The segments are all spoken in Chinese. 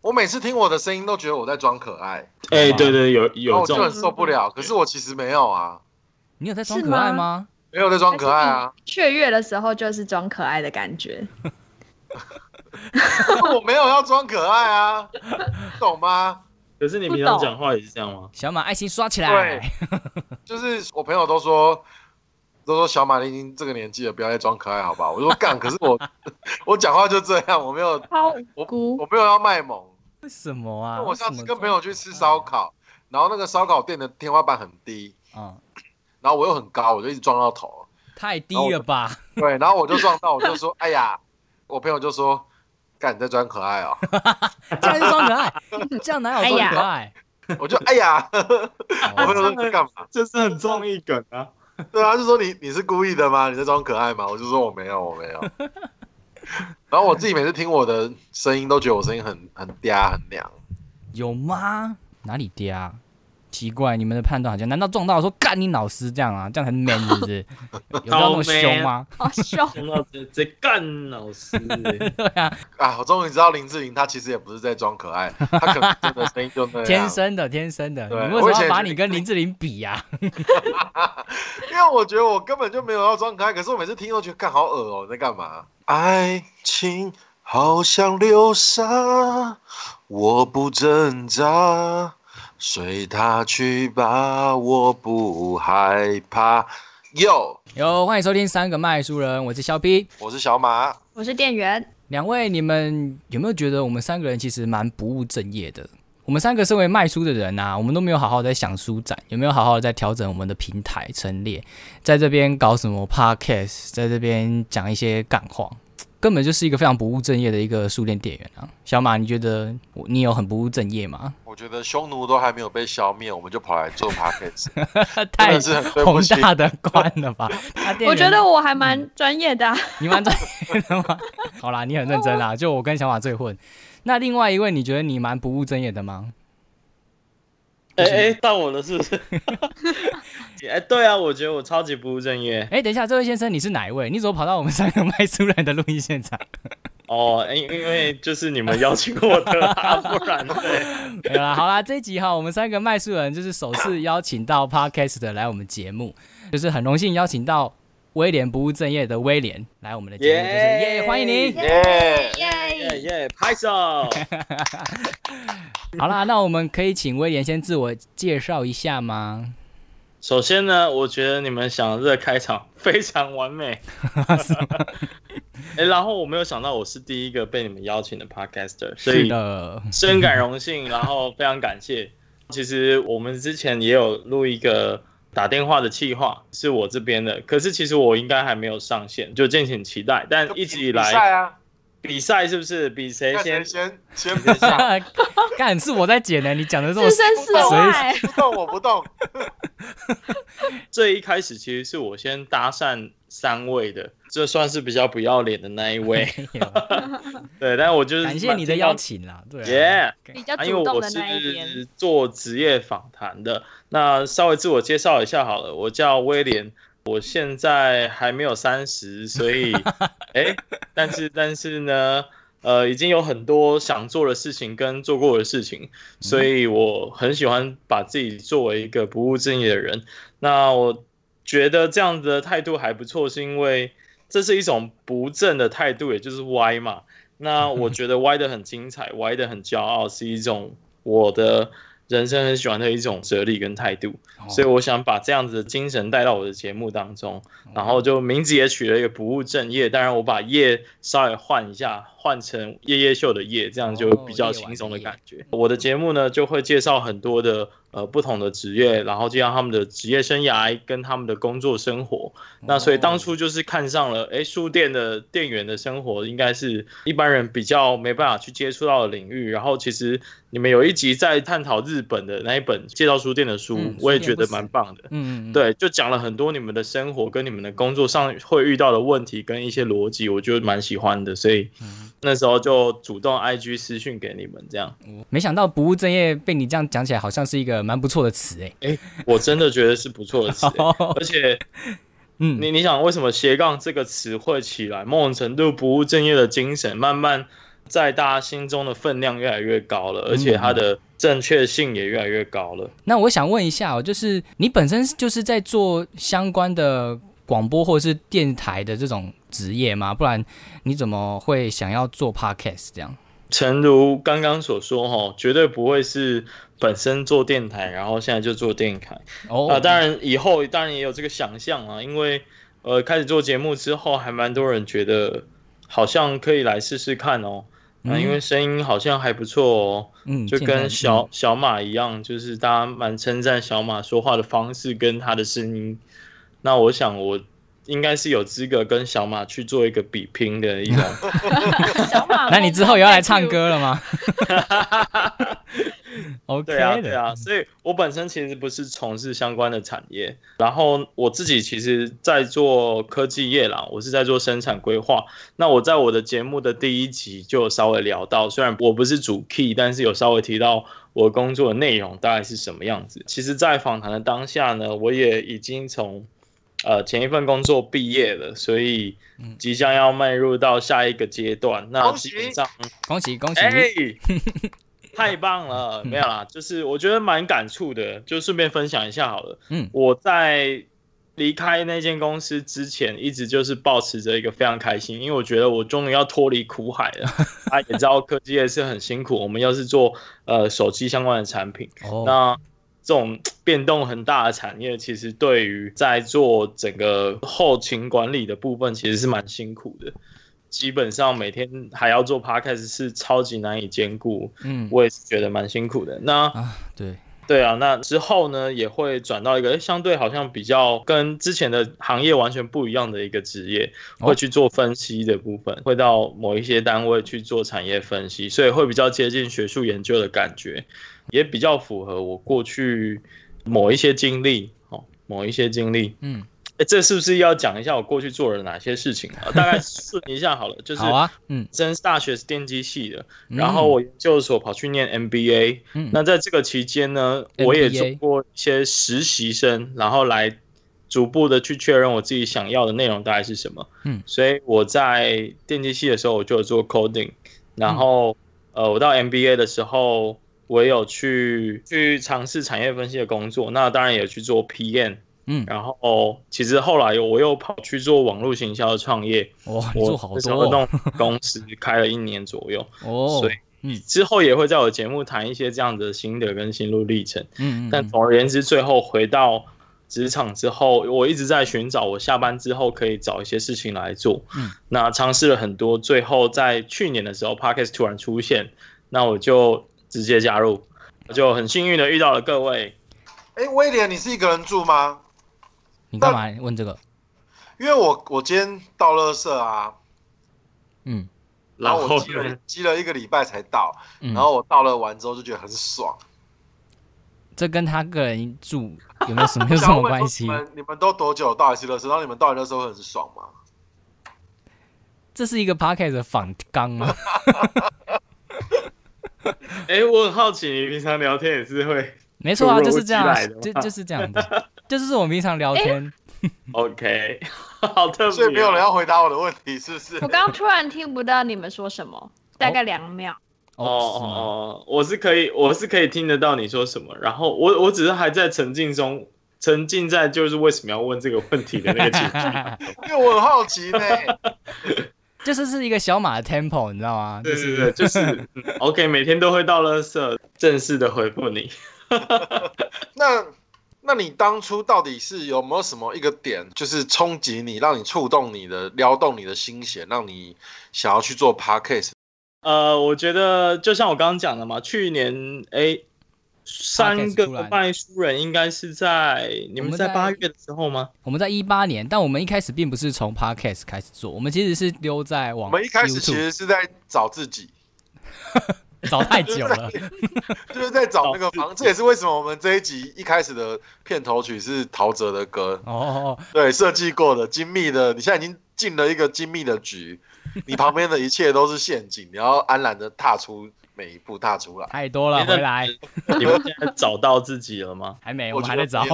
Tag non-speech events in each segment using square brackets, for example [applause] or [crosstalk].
我每次听我的声音都觉得我在装可爱，哎，对对，有有这我就很，受不了。可是我其实没有啊，你有在装可爱吗吗？没有在装可爱啊，雀跃的时候就是装可爱的感觉。[laughs] 我没有要装可爱啊，懂吗？可是你不平常讲话也是这样吗？小马爱心刷起来对来。就是我朋友都说，都说小马你已经这个年纪了，不要再装可爱，好吧？我说干，可是我 [laughs] 我讲话就这样，我没有超我菇我没有要卖萌。为什么啊？我上次跟朋友去吃烧烤，然后那个烧烤店的天花板很低，嗯，然后我又很高，我就一直撞到头。太低了吧？对，然后我就撞到，我就说，哎呀，我朋友就说，干你在装可爱哦，[laughs] 这样就装可爱，这样哪有装可爱？我就哎呀，我朋友说你在干嘛？这是很综艺梗啊！对啊，就说你你是故意的吗？你在装可爱吗？我就说我没有，我没有。然后我自己每次听我的声音，都觉得我声音很很嗲很娘。有吗？哪里嗲？奇怪，你们的判断好像，难道撞到说干你老师这样啊？这样才是 man 是不是？[laughs] 有到那么凶吗？好 [laughs] 凶，听到这这干老师，[laughs] 对啊，啊，我终于知道林志玲她其实也不是在装可爱，她可能真的声音就那样。天生的，天生的。对你为什么要把我以前也你跟林志玲比呀、因为我觉得我根本就没有要装可爱，可是我每次听都觉得干好恶哦、你在干嘛？爱情好像流沙，我不挣扎，随它去吧，我不害怕。哟，哟，欢迎收听三个卖书人，我是肖 P。我是小马，我是店员，两位，你们有没有觉得我们三个人其实蛮不务正业的？我们三个身为卖书的人呐、我们都没有好好在想书展，有没有好好的在调整我们的平台陈列，在这边搞什么 podcast，在这边讲一些干话，根本就是一个非常不务正业的一个书店店员啊。小马，你觉得我你有很不务正业吗？我觉得匈奴都还没有被消灭，我们就跑来做 podcast，[laughs] 太的是很。大的观了吧？我觉得我还蛮专业的、啊。你蛮专业的吗？[laughs] 好啦，你很认真啦，就我跟小马最混。那另外一位，你觉得你蛮不务正业的吗？哎哎，到我了是不是？[laughs] 哎，对啊，我觉得我超级不务正业哎、等一下，这位先生，你是哪一位？你怎么跑到我们三个卖书人的录音现场？哦，因因为就是你们邀请我的啦，不然对。[laughs] 没有啦，好啦，这一集哈，我们三个卖书人就是首次邀请到 Podcast 的来我们节目，就是很荣幸邀请到威廉不务正业的威廉来我们的节目，就是欢迎您。耶！耶耶！拍手！[laughs] 好啦，那我们可以请威廉先自我介绍一下吗？首先呢，我觉得你们想的这个开场非常完美。[laughs] 哎、然后我没有想到我是第一个被你们邀请的 podcaster，所是以的，深感荣幸，然后非常感谢。其实我们之前也有录一个打电话的企划，是我这边的，可是其实我应该还没有上线，就敬请期待。但一直以比来赛啊，比赛是不是？比谁看先？先先比赛，[laughs] 干是我在剪呢，你讲的这么置身事外，不动我不动。[laughs] 这一开始其实是我先搭讪三位的，这算是比较不要脸的那一位。[laughs] [laughs] 对，但我就是感谢你的邀请啦，对、啊，耶。比较啊，因为我主动的那一边。是做职业访谈的，那稍微自我介绍一下好了，我叫威廉，我现在还没有三十，所以，[laughs] 哎、但是但是呢，呃，已经有很多想做的事情跟做过的事情，所以我很喜欢把自己作为一个不务正业的人。那我觉得这样子的态度还不错，是因为这是一种不正的态度，也就是歪嘛。那我觉得 [laughs] 歪的很精彩，歪的很骄傲，是一种我的人生很喜欢的一种哲理跟态度，哦。所以我想把这样子的精神带到我的节目当中，然后就名字也取了一个不务正业，当然我把业稍微换一下，换成夜夜秀的夜，这样就比较轻松的感觉。我的节目呢就会介绍很多的呃不同的职业，然后介绍他们的职业生涯跟他们的工作生活。那所以当初就是看上了，哎，书店的店员的生活应该是一般人比较没办法去接触到的领域。然后其实你们有一集在探讨日本的那一本介绍书店的书，嗯我也觉得蛮棒的。嗯，嗯，对，就讲了很多你们的生活跟你们的工作上会遇到的问题跟一些逻辑，我就蛮喜欢的，所以嗯那时候就主动 IG 私讯给你们，这样。没想到不务正业被你这样讲起来，好像是一个蛮不错的词哎。我真的觉得是不错的词、欸。而且嗯，你你想为什么斜杠这个词汇起来，某种程度不务正业的精神慢慢在大家心中的分量越来越高了，而且它的正确性也越来越高了。那我想问一下哦，就是你本身就是在做相关的广播或者是电台的这种职业吗？不然你怎么会想要做 podcast 这样？诚如刚刚所说，哈，绝对不会是本身做电台，然后现在就做电台哦啊。当然，以后当然也有这个想象啊，因为呃，开始做节目之后，还蛮多人觉得好像可以来试试看哦。啊，嗯因为声音好像还不错哦，嗯，就跟小小马一样，就是大家蛮称赞小马说话的方式跟他的声音。那我想我应该是有资格跟小马去做一个比拼的一种。[laughs] 小马，那你之后也要来唱？歌了吗？[laughs] OK 对啊，对啊，所以我本身其实不是从事相关的产业，然后我自己其实在做科技业啦，我是在做生产规划。那我在我的节目的第一集就有稍微聊到，虽然我不是主 key，但是有稍微提到我工作的内容大概是什么样子。其实，在访谈的当下呢，我也已经从呃前一份工作毕业了，所以即将要迈入到下一个阶段。那恭喜基本上。恭喜恭喜！哎、[laughs] 太棒了！没有啦，就是我觉得蛮感触的，就顺便分享一下好了。嗯我在离开那间公司之前，一直就是保持着一个非常开心，因为我觉得我终于要脱离苦海了。[laughs] 啊，也知道科技业是很辛苦，我们又是做呃手机相关的产品，哦，那这种变动很大的产业，其实对于在做整个后勤管理的部分，其实是蛮辛苦的。基本上每天还要做 podcast 是超级难以兼顾，嗯我也是觉得蛮辛苦的。那啊，对，对啊，那之后呢也会转到一个相对好像比较跟之前的行业完全不一样的一个职业，哦会去做分析的部分，会到某一些单位去做产业分析，所以会比较接近学术研究的感觉，也比较符合我过去某一些经历哦，某一些经历。嗯，哎，这是不是要讲一下我过去做了哪些事情啊？[laughs] 大概顺一下好了，就是好啊，嗯，真大学是电机系的，嗯然后我研究所跑去念 MBA，、嗯那在这个期间呢，我也做过一些实习生，然后来逐步的去确认我自己想要的内容大概是什么。嗯所以我在电机系的时候我就有做 coding，然后、呃，我到 MBA 的时候，我有去去尝试产业分析的工作，那当然也去做 PM。嗯然后其实后来我又跑去做网络行销的创业，哇，你我做好那时候多哦弄公司开了一年左右，[laughs] 哦，所以嗯之后也会在我节目谈一些这样的心得跟心路历程。嗯嗯，嗯但总而言之，最后回到职场之后，我一直在寻找我下班之后可以找一些事情来做。嗯，那尝试了很多，最后在去年的时候 p o d c a s t 突然出现，那我就直接加入，我就很幸运的遇到了各位。哎，威廉，你是一个人住吗？你干嘛问这个？因为我我今天到垃圾啊，嗯然后我积了积了一个礼拜才到，嗯，然后我到了完之后就觉得很爽。这跟他个人住有没有什么有什么关系 [laughs] 你？们你们都多久到一次垃圾？然后你们到的时候很爽吗？这是一个 podcast 的反纲吗？[laughs] 哎、我很好奇，你平常聊天也是会没错啊，就是这样就就是这样的，就是我们平常聊天。[laughs] OK，[laughs] 好特别哦、所以没有人要回答我的问题，是不是我？刚刚突然听不到你们说什么，大概两秒。哦哦哦，我是可以，我是可以听得到你说什么，然后我我只是还在沉浸中，沉浸在就是为什么要问这个问题的那个情绪。[laughs] 因为我很好奇呢。就是是一个小马的 tempo，你知道吗？就对对对，就是嗯 OK，每天都会到垃圾，正式的回复你。那那你当初到底是有没有什么一个点，就是冲击你，让你触动你的，撩动你的心弦，让你想要去做 podcast？呃，我觉得就像我刚刚讲的嘛，去年哎，三个卖书人应该是在你们在在八月的时候吗？我们在一八年，但我们一开始并不是从 podcast 开始做，我们其实是丢在网，我们一开始其实是在找自己，[laughs] [laughs] 找太久了，[laughs] 就是在找那个房。这也是为什么我们这一集一开始的片头曲是陶喆的歌，哦，对，设计过的精密的。你现在已经进了一个精密的局，[laughs] 你旁边的一切都是陷阱，你要安然的踏出每一步，踏出来。太多了，回来你们现在找到自己了吗？还没，我我们还在找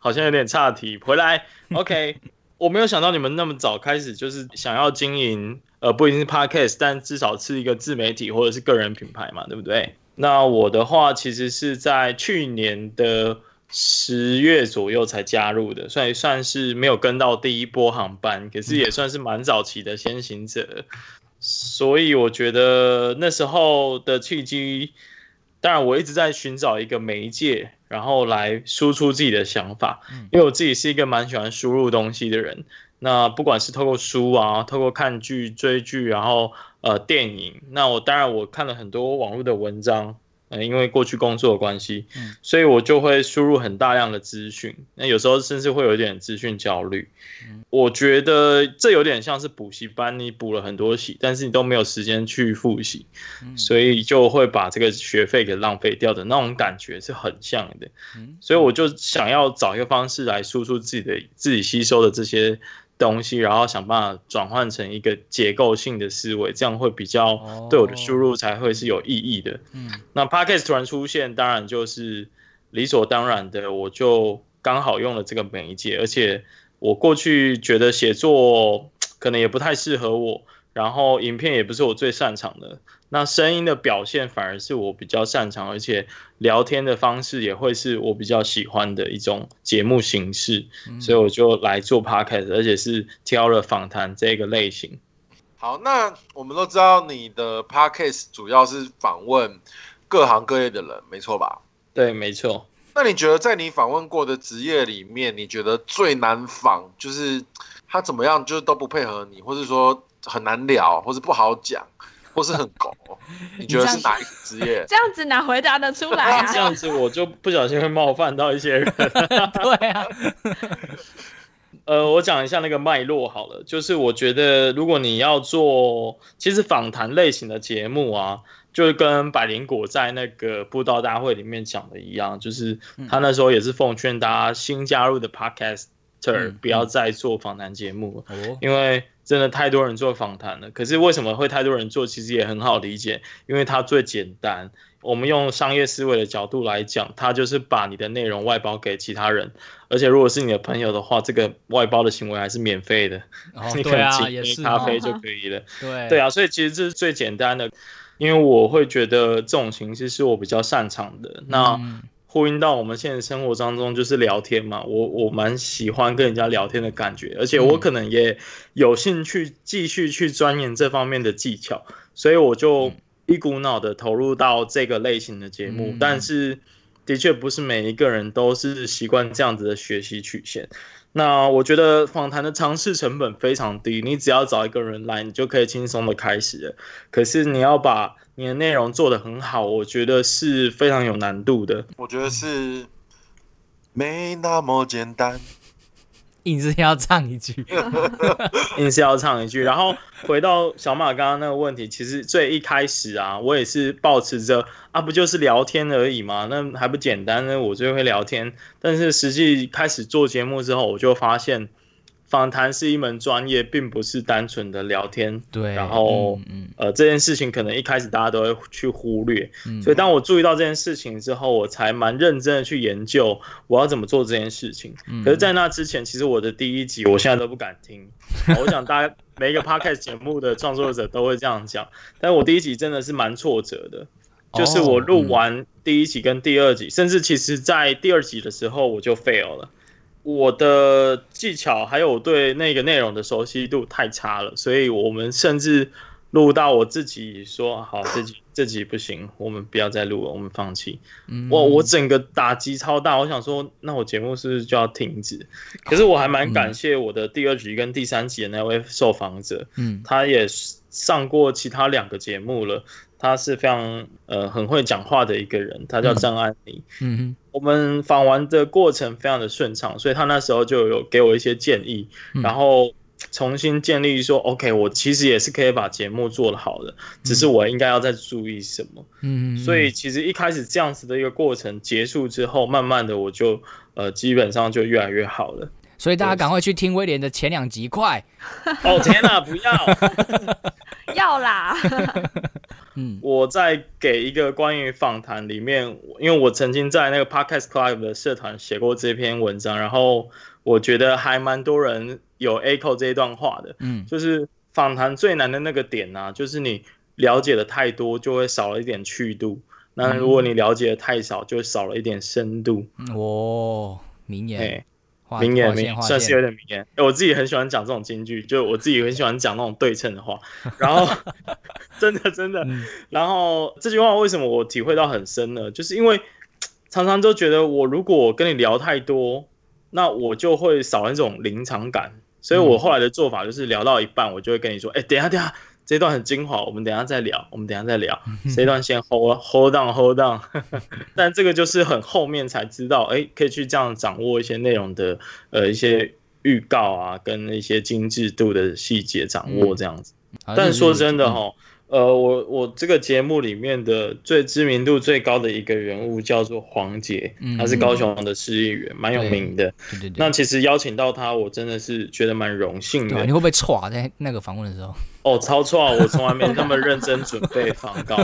好像有点岔题，回来。OK，我没有想到你们那么早开始就是想要经营，呃，不一定是 podcast，但至少是一个自媒体或者是个人品牌嘛，对不对？那我的话其实是在去年的十月左右才加入的，所以算是没有跟到第一波航班，可是也算是蛮早期的先行者。所以我觉得那时候的契机，当然我一直在寻找一个媒介，然后来输出自己的想法，因为我自己是一个蛮喜欢输入东西的人。那不管是透过书啊，透过看剧、追剧，然后呃电影，那我当然我看了很多网络的文章。呃，因为过去工作的关系，所以我就会输入很大量的资讯，那有时候甚至会有一点资讯焦虑。我觉得这有点像是补习班，你补了很多习，但是你都没有时间去复习，所以就会把这个学费给浪费掉的那种感觉是很像的。所以我就想要找一个方式来输出自己的自己吸收的这些。东西，然后想办法转换成一个结构性的思维，这样会比较对我的输入才会是有意义的。嗯，那 podcast 突然出现，当然就是理所当然的，我就刚好用了这个媒介，而且我过去觉得写作可能也不太适合我，然后影片也不是我最擅长的。那声音的表现反而是我比较擅长，而且聊天的方式也会是我比较喜欢的一种节目形式，所以我就来做 podcast，而且是挑了访谈这个类型。好，那我们都知道你的 podcast 主要是访问各行各业的人，没错吧？对，没错。那你觉得在你访问过的职业里面，你觉得最难访就是他怎么样，就是都不配合你，或者说很难聊，或是不好讲？或是很狗，[laughs] 你觉得是哪一个职业？[laughs] 这样子哪回答得出来啊？[laughs] 这样子我就不小心会冒犯到一些人。对啊。呃，我讲一下那个脉络好了，就是我觉得如果你要做，其实访谈类型的节目啊，就是跟百灵果在那个布道大会里面讲的一样，就是他那时候也是奉劝大家新加入的 podcaster 不要再做访谈节目，因为。真的太多人做访谈了，可是为什么会太多人做？其实也很好理解，因为它最简单。我们用商业思维的角度来讲，它就是把你的内容外包给其他人，而且如果是你的朋友的话，这个外包的行为还是免费的，你可能请杯咖啡就可以了。[laughs] 对对啊，所以其实这是最简单的，因为我会觉得这种形式是我比较擅长的。那呼应到我们现在生活当中就是聊天嘛，我我蛮喜欢跟人家聊天的感觉，而且我可能也有兴趣继续去钻研这方面的技巧，所以我就一股脑的投入到这个类型的节目。但是的确不是每一个人都是习惯这样子的学习曲线。那我觉得访谈的尝试成本非常低，你只要找一个人来，你就可以轻松的开始了。可是你要把你的内容做得很好，我觉得是非常有难度的。我觉得是没那么简单。[laughs] 硬是要唱一句，[laughs] 硬是要唱一句。然后回到小马刚刚那个问题，其实最一开始啊，我也是保持着啊，不就是聊天而已嘛，那还不简单呢？我最会聊天，但是实际开始做节目之后，我就发现。访谈是一门专业，并不是单纯的聊天。对，然后，呃，这件事情可能一开始大家都会去忽略。所以，当我注意到这件事情之后，我才蛮认真的去研究我要怎么做这件事情。可是，在那之前，其实我的第一集我现在都不敢听。[laughs] 我想，大家每一个 podcast 节目的创作者都会这样讲。但我第一集真的是蛮挫折的，就是我录完第一集跟第二集，甚至其实在第二集的时候我就 fail 了。我的技巧还有对那个内容的熟悉度太差了，所以我们甚至录到我自己说好，自己这集不行，我们不要再录了，我们放弃。我我整个打击超大，我想说，那我节目是不是就要停止？可是我还蛮感谢我的第二集跟第三集的那位受访者，嗯，他也上过其他两个节目了。他是非常呃很会讲话的一个人，他叫张安妮。嗯哼，我们访完的过程非常的顺畅，所以他那时候就有给我一些建议，然后重新建立说，OK，我其实也是可以把节目做得好的，只是我应该要再注意什么。嗯，所以其实一开始这样子的一个过程结束之后，慢慢的我就呃基本上就越来越好了。所以大家赶快去听威廉的前两集，快！哦天哪，不要，[laughs] 要啦！[laughs] 嗯，我在给一个关于访谈里面，因为我曾经在那个 Podcast Club 的社团写过这篇文章，然后我觉得还蛮多人有 echo 这一段话的，嗯就是访谈最难的那个点啊，就是你了解的太多，就会少了一点趣度。那如果你了解的太少，就少了一点深度。嗯哦，名哎、言，划名言名算是有点名言。哎我自己很喜欢讲这种金句，就我自己很喜欢讲那种对称的话。[laughs] 然后 [laughs] 真的真的，嗯然后这句话为什么我体会到很深呢？就是因为常常都觉得我如果跟你聊太多，那我就会少了一种临场感。所以我后来的做法就是聊到一半，我就会跟你说：“哎、等一下等一下，这一段很精华，我们等一下再聊，我们等一下再聊。[laughs] 这一段先 hold hold on hold on。[laughs] 但这个就是很后面才知道，哎、可以去这样掌握一些内容的呃一些预告啊，跟一些精致度的细节掌握这样子。但说真的嗯哈，呃，我我这个节目里面的最知名度最高的一个人物叫做黄杰，嗯他是高雄的市议员，蛮有名的。对对对，那其实邀请到他，我真的是觉得蛮荣幸的你。会不会歘在那个访问的时候？哦，超错啊！我从来没那么认真准备访稿，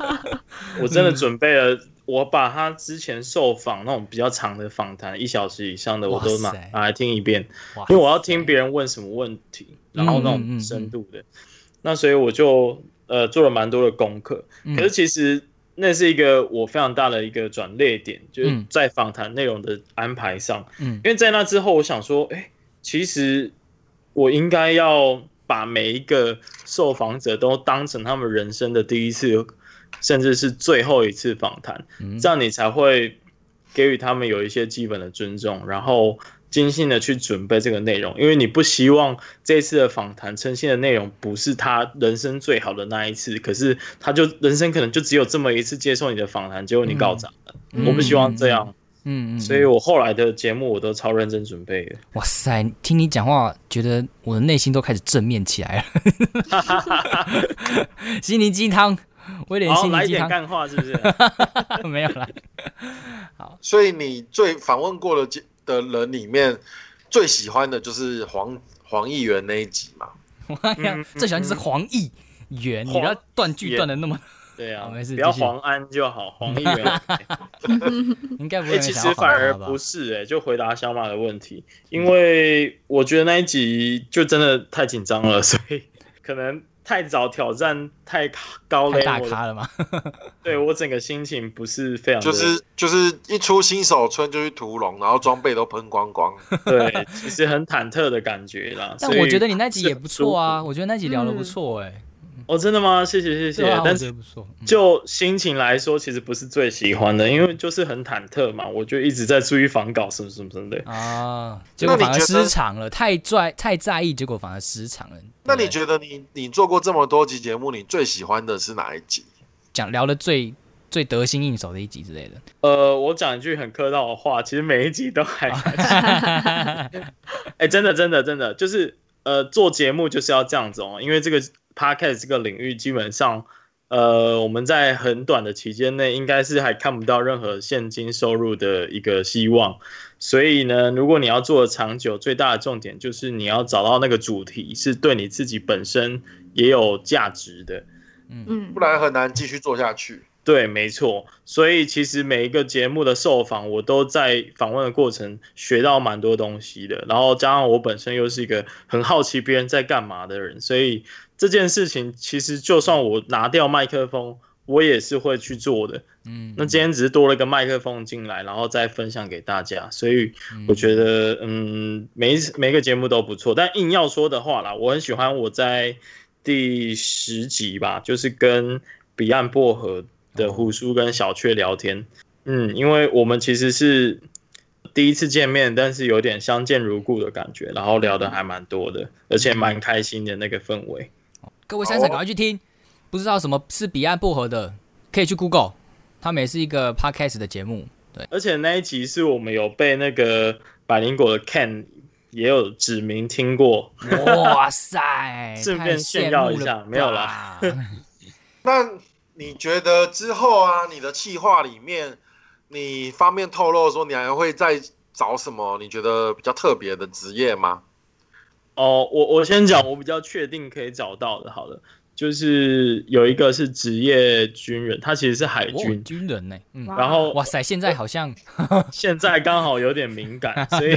[laughs] 我真的准备了。我把他之前受访那种比较长的访谈，一小时以上的，我都拿拿来听一遍。因为我要听别人问什么问题，然后那种深度的，那所以我就呃做了蛮多的功课。嗯可是其实那是一个我非常大的一个转捩点，就是嗯在访谈内容的安排上，嗯因为在那之后，我想说，哎、其实我应该要把每一个受访者都当成他们人生的第一次，甚至是最后一次访谈。嗯这样你才会给予他们有一些基本的尊重，然后精心的去准备这个内容，因为你不希望这次的访谈呈现的内容不是他人生最好的那一次，可是他就人生可能就只有这么一次接受你的访谈，结果你搞砸了，嗯我不希望这样，嗯嗯，所以我后来的节目我都超认真准备的。哇塞，听你讲话，觉得我的内心都开始正面起来了。[laughs] 心灵鸡汤，威廉好，来点心灵鸡汤干话是不是？[laughs] 没有啦。所以你最访问过的节的人里面，最喜欢的就是黄黄议员那一集嘛？我 [laughs] 看最喜欢就是黄议员，你不要断句断的那么，[laughs] 对啊没，事不要黄安就好，黄议员。[laughs] 哎、应该不会其实反而不是哎、就回答小马的问题，因为我觉得那一集就真的太紧张了，所以可能太早挑战太高太了，太大咖了嘛。[laughs] 对我整个心情不是非常就是就是一出新手村就去屠龙，然后装备都喷光光。对，其实很忐忑的感觉啦。[laughs] 但我觉得你那集也不错啊。[laughs] 我觉得那集聊的不错哎、哦，真的吗？谢谢谢谢。啊，但是不错。嗯就心情来说，其实不是最喜欢的，因为就是很忐忑嘛，我就一直在注意防稿什么什么什么的。啊，结果反而那你失常了，太在太在意，结果反而失常了。那你觉得你你做过这么多集节目，你最喜欢的是哪一集？讲聊的最最得心应手的一集之类的？呃，我讲一句很客套的话，其实每一集都还 [laughs] [laughs] 哎、真的，真的，真的，就是呃，做节目就是要这样子哦，因为这个 podcast 这个领域基本上，呃，我们在很短的期间内，应该是还看不到任何现金收入的一个希望。所以呢，如果你要做的长久，最大的重点就是你要找到那个主题是对你自己本身也有价值的。嗯不，然很难继续做下去。对，没错。所以其实每一个节目的受访，我都在访问的过程学到蛮多东西的。然后加上我本身又是一个很好奇别人在干嘛的人，所以这件事情其实就算我拿掉麦克风，我也是会去做的。嗯，那今天只是多了一个麦克风进来，然后再分享给大家。所以我觉得，嗯，每一次每个节目都不错。但硬要说的话啦，我很喜欢我在第十集吧，就是跟彼岸薄荷的胡叔跟小雀聊天。嗯，因为我们其实是第一次见面，但是有点相见如故的感觉，然后聊的还蛮多的，而且蛮开心的那个氛围。各位三婶赶快去听，不知道什么是彼岸薄荷的，可以去 Google，他们也是一个 podcast 的节目。对，而且那一集是我们有被那个百灵果的 Ken 也有指名听过，哇塞，[laughs] 顺便炫耀一下没有啦？[laughs] [laughs] 那你觉得之后啊，你的企划里面，你方便透露说你还会再找什么你觉得比较特别的职业吗？哦，我我先讲我比较确定可以找到的，好了，就是有一个是职业军人，他其实是海哦军，军人呢，嗯，然后哇塞，现在好像 [laughs] 现在刚好有点敏感，[laughs] 所以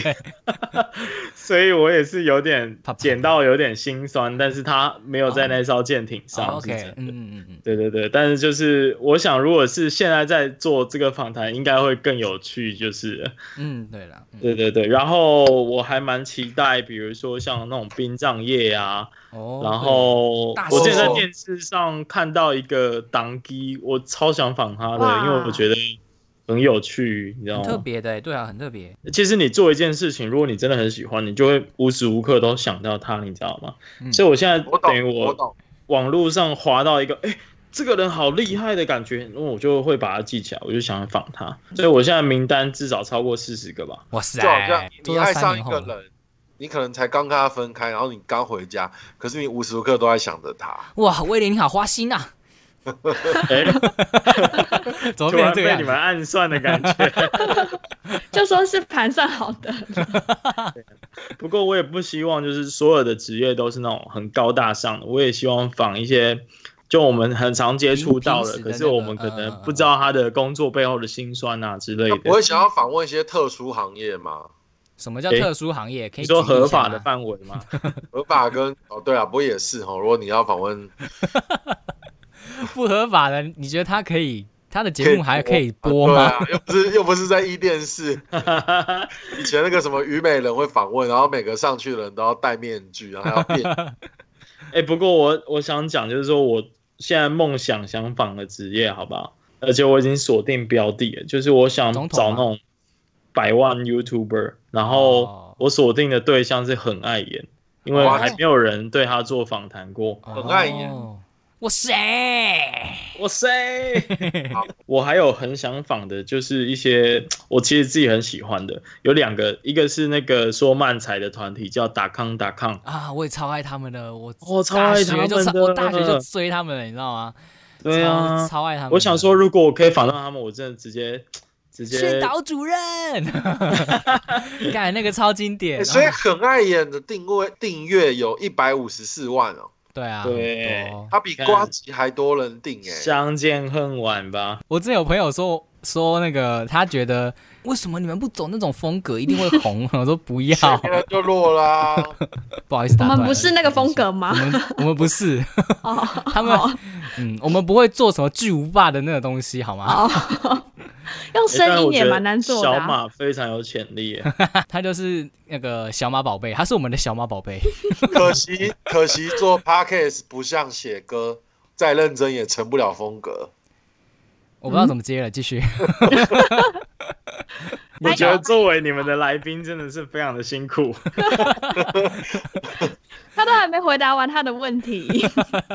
[laughs] 所以我也是有点捡到有点心酸，但是他没有在那艘舰艇上。哦 OK，嗯嗯嗯嗯，对对对，但是就是我想，如果是现在在做这个访谈，应该会更有趣，就是。嗯，对了，嗯。对对对。然后我还蛮期待，比如说像那种殡葬业啊，哦，然后我现在事电视上看到一个当机，我超想访他的，因为我觉得很有趣，你知道吗？特别的，对啊，很特别，其实你做一件事情，如果你真的很喜欢，你就会无时无刻都想到他，你知道吗？嗯所以我现在我等于，我我懂。网络上滑到一个，哎、这个人好厉害的感觉，那我就会把他记起来，我就想访他。所以我现在名单至少超过四十个吧。哇塞就好像，你爱上一个人，你可能才刚跟他分开，然后你刚回家，可是你无时无刻都在想着他。哇，威廉你好花心啊，[laughs] 哎、[laughs] 怎么被你们变成这个样子？暗算的感觉。[laughs] 就说是盘算好的，不过我也不希望就是所有的职业都是那种很高大上的，我也希望仿一些就我们很常接触到的，可是我们可能不知道他的工作背后的辛酸啊之类的。他不会想要访问一些特殊行业吗？什么叫特殊行业？可以你说合法的吗范围吗？[laughs] 合法跟哦，对啊，不过也是哦。如果你要访问，[laughs] 不合法的，你觉得他可以？他的节目还可以播吗？对啊，又不是又不是在一电视。[laughs] 以前那个什么虞美人会访问，然后每个上去的人都要戴面具，然后还要变。哎、不过我我想讲，就是说我现在梦想想访的职业，好不好？而且我已经锁定标的了，就是我想找那种百万 YouTuber，然后哦我锁定的对象是很爱演，因为哇还没有人对他做访谈过。很爱演哦哇塞！哇塞好！[laughs] 我还有很想访的，就是一些我其实自己很喜欢的，有两个，一个是那个说漫才的团体叫达康达康，啊，我也超爱他们的，我我超大爱他们我大学就追他们了，你知道吗？对啊超，超爱他们。我想说，如果我可以访到他们，我真的直接直接训导主任，[laughs] 看那个超经典。欸所以很爱演的订位订阅有一百五十四万哦，对啊，对他比瓜吉还多人订哎。相见恨晚吧。我之前有朋友说说那个，他觉得为什么你们不走那种风格，一定会红。[laughs] 我说不要，就落啦，[laughs] 不好意思我们不是那个风格吗我？们我们不是，[laughs] 哦，他们嗯，我们不会做什么巨无霸的那个东西，好吗？哦，用声音也蛮难做的小啊。马非常有潜力，他就是那个小马宝贝，他是我们的小马宝贝。可惜可惜做 podcast 不像写歌，再认真也成不了风格。我不知道怎么接了，继续。[laughs] 我觉得作为你们的来宾真的是非常的辛苦。[laughs] 他都还没回答完他的问题。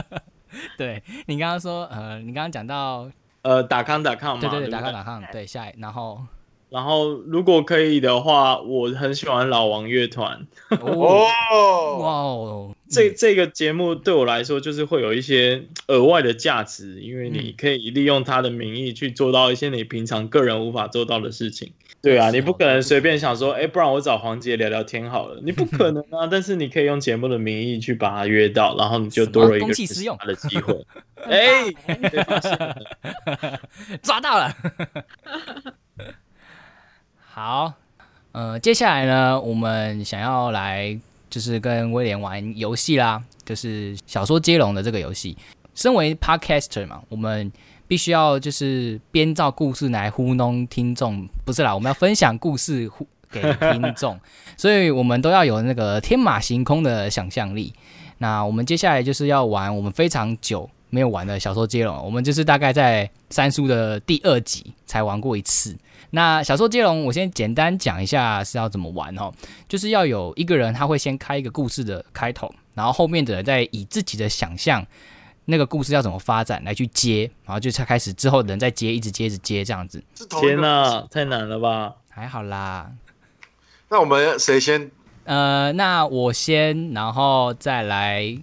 [laughs] 对你刚刚说，呃，你刚刚讲到，呃，打康打康嘛，对对对，打康打康，对，下一，然后然后如果可以的话，我很喜欢老王乐团。[laughs] 哦，哇哦，哦，这这个节目对我来说，就是会有一些额外的价值，因为你可以利用他的名义去做到一些你平常个人无法做到的事情。对啊，你不可能随便想说，哎，不然我找黄杰聊聊天好了，你不可能啊。[laughs] 但是你可以用节目的名义去把他约到，然后你就多了一个公器私用认识他的机会。[laughs] 哎，抓到了。好，呃，接下来呢，我们想要来就是跟威廉玩游戏啦，就是小说接龙的这个游戏。身为 podcaster 嘛，我们必须要就是编造故事来糊弄听众，不是啦，我们要分享故事糊给听众，[laughs] 所以我们都要有那个天马行空的想象力。那我们接下来就是要玩我们非常久没有玩的小说接龙，我们就是大概在三叔的第二集才玩过一次。那小说接龙，我先简单讲一下是要怎么玩哦，就是要有一个人他会先开一个故事的开头，然后后面的人再以自己的想象那个故事要怎么发展来去接，然后就才开始之后的人再接，一直接，一直接这样子，天哪，太难了吧？还好啦。那我们谁先？呃，那我先，然后再来，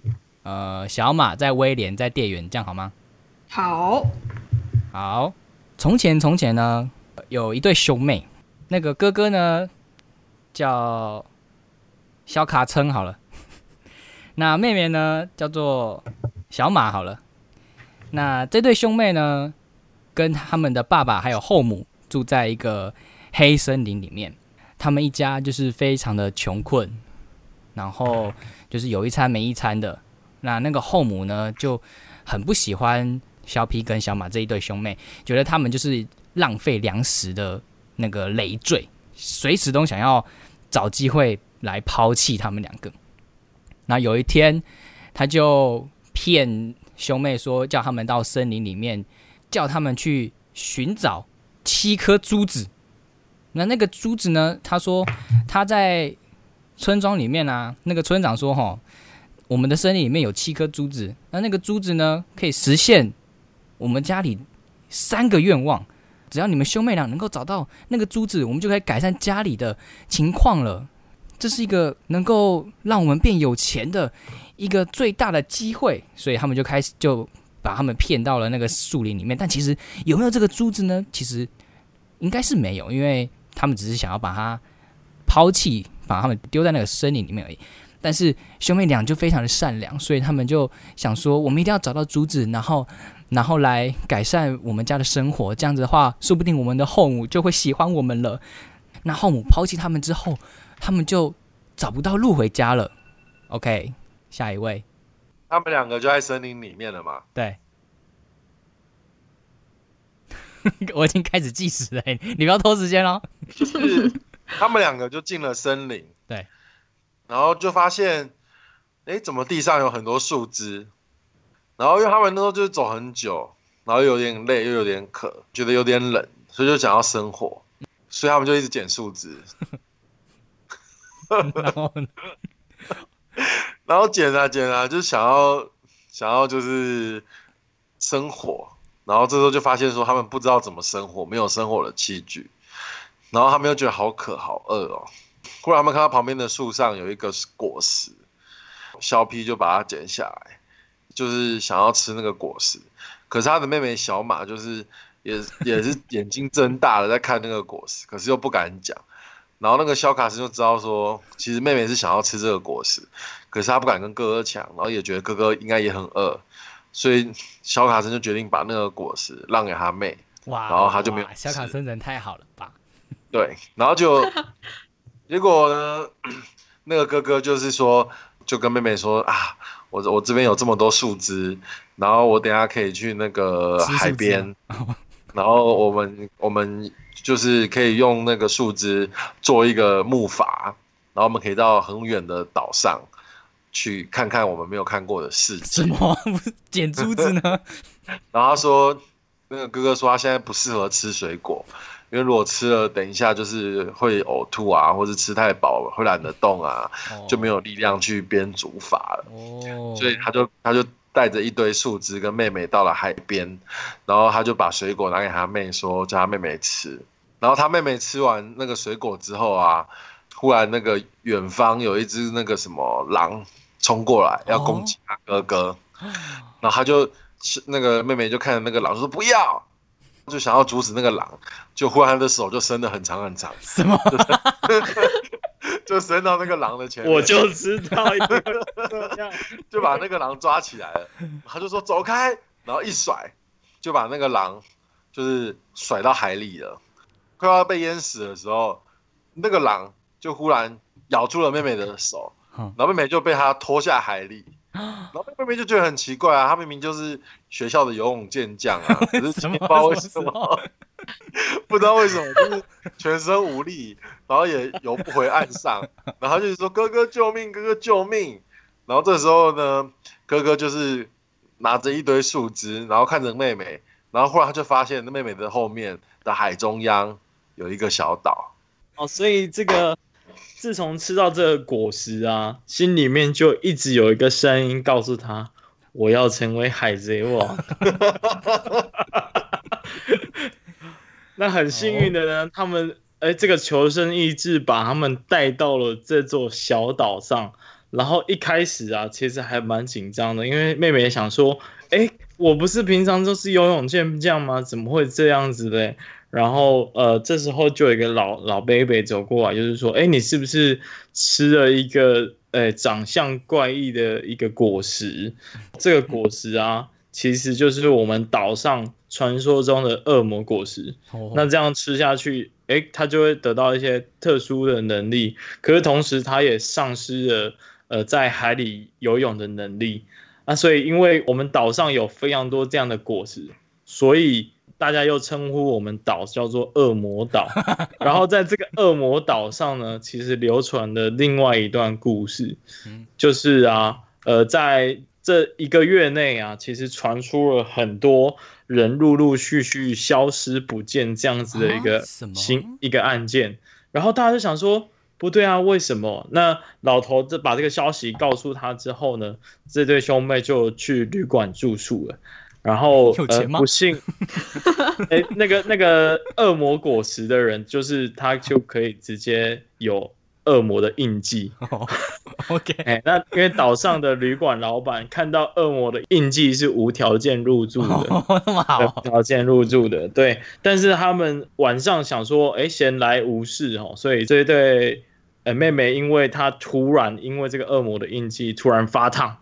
呃，小马，再威廉，再店员，这样好吗？好，好，从前从前呢，有一对兄妹，那个哥哥呢叫小卡称好了，[laughs] 那妹妹呢叫做小马好了。那这对兄妹呢，跟他们的爸爸还有后母住在一个黑森林里面。他们一家就是非常的穷困，然后就是有一餐没一餐的。那那个后母呢，就很不喜欢小皮跟小马这一对兄妹，觉得他们就是浪费粮食的那个累赘，随时都想要找机会来抛弃他们两个。那有一天，他就骗兄妹说，叫他们到森林里面，叫他们去寻找七颗珠子。那那个珠子呢？他说他在村庄里面啊。那个村长说：“哈，我们的森林里面有七颗珠子。那那个珠子呢，可以实现我们家里三个愿望。只要你们兄妹俩能够找到那个珠子，我们就可以改善家里的情况了。这是一个能够让我们变有钱的一个最大的机会。所以他们就开始就把他们骗到了那个树林里面。但其实有没有这个珠子呢？其实应该是没有，因为。他们只是想要把它抛弃，把他们丢在那个森林里面而已。但是兄妹俩就非常的善良，所以他们就想说，我们一定要找到珠子，然后，然后来改善我们家的生活。这样子的话，说不定我们的后母就会喜欢我们了。那后母抛弃他们之后，他们就找不到路回家了。OK，下一位，他们两个就在森林里面了嘛？对。[laughs] 我已经开始计时了，你不要拖时间喽。就是他们两个就进了森林，[laughs] 对，然后就发现，哎，怎么地上有很多树枝？然后因为他们那时候就是走很久，然后有点累，又有点渴，觉得有点冷，所以就想要生火，所以他们就一直捡树枝。[laughs] 然后，[laughs] 然后捡啊捡啊，就是想要想要就是生火。然后这时候就发现说他们不知道怎么生火，没有生火的器具，然后他们又觉得好渴好饿哦。忽然他们看到旁边的树上有一个果实，小皮就把它捡下来，就是想要吃那个果实。可是他的妹妹小马就是也也是 [laughs] 眼睛睁大了在看那个果实，可是又不敢讲。然后那个小卡斯就知道说，其实妹妹是想要吃这个果实，可是他不敢跟哥哥抢，然后也觉得哥哥应该也很饿。所以小卡森就决定把那个果实让给他妹，哇！然后他就没有。小卡森人太好了吧？对，然后就 [laughs] 结果呢，[clears throat] 那个哥哥就是说，就跟妹妹说啊，我我这边有这么多树枝，然后我等下可以去那个海边，[laughs] 然后我们我们就是可以用那个树枝做一个木筏，然后我们可以到很远的岛上。去看看我们没有看过的世界。什么？[laughs] 捡 [laughs] 珠子呢？然后他说，那个哥哥说他现在不适合吃水果，因为如果吃了，等一下就是会呕吐啊，或者吃太饱会懒得动啊，就没有力量去编竹筏了。哦。所以他就他就带着一堆树枝跟妹妹到了海边，然后他就把水果拿给他妹说，叫他妹妹吃。然后他妹妹吃完那个水果之后啊，忽然那个远方有一只那个什么狼。冲过来要攻击他哥哥，然后他就那个妹妹就看着那个狼说不要，就想要阻止那个狼，就忽然他的手就伸得很长很长，什么？[laughs] 就伸到那个狼的前面，我就知道，就把那个狼抓起来了，他就说走开，然后一甩，就把那个狼就是甩到海里了，快要被淹死的时候，那个狼就忽然咬住了妹妹的手。然后妹妹就被他拖下海里，然后妹妹就觉得很奇怪啊，她明明就是学校的游泳健将啊，[laughs] 可是不知道为什么，不知道为什么就是全身无力，然后也游不回岸上，然后就是说哥哥救命，哥哥救命，然后这时候呢，哥哥就是拿着一堆树枝，然后看着妹妹，然后忽然他就发现那妹妹的后面的海中央有一个小岛，哦，所以这个。自从吃到这个果实啊，心里面就一直有一个声音告诉他：“我要成为海贼王。[laughs] ”那很幸运的呢，他们哎，这个求生意志把他们带到了这座小岛上。然后一开始啊，其实还蛮紧张的，因为妹妹想说：“哎，我不是平常都是游泳健将吗？怎么会这样子嘞？”然后，呃，这时候就有一个老老 baby 走过来，就是说，哎，你是不是吃了一个呃长相怪异的一个果实。这个果实啊，其实就是我们岛上传说中的恶魔果实。哦那这样吃下去，哎，它就会得到一些特殊的能力，可是同时它也丧失了呃在海里游泳的能力。那所以，因为我们岛上有非常多这样的果实，所以大家又称呼我们岛叫做恶魔岛。[laughs] 然后在这个恶魔岛上呢，其实流传的另外一段故事，嗯就是啊，呃，在这一个月内啊，其实传出了很多人陆陆续续消失不见这样子的一个新一个案件，然后大家就想说。不对啊，为什么？那老头子把这个消息告诉他之后呢，这对兄妹就去旅馆住宿了。然后呃 [laughs] 有钱吗 [laughs] 不信，哎、那个那个恶魔果实的人，就是他就可以直接有恶魔的印记。哦 OK，哎、那因为岛上的旅馆老板看到恶魔的印记是无条件入住的，哦，那么好无条件入住的，对。但是他们晚上想说，哎、闲来无事哦，所以这对呃妹妹，因为她突然因为这个恶魔的印记突然发烫，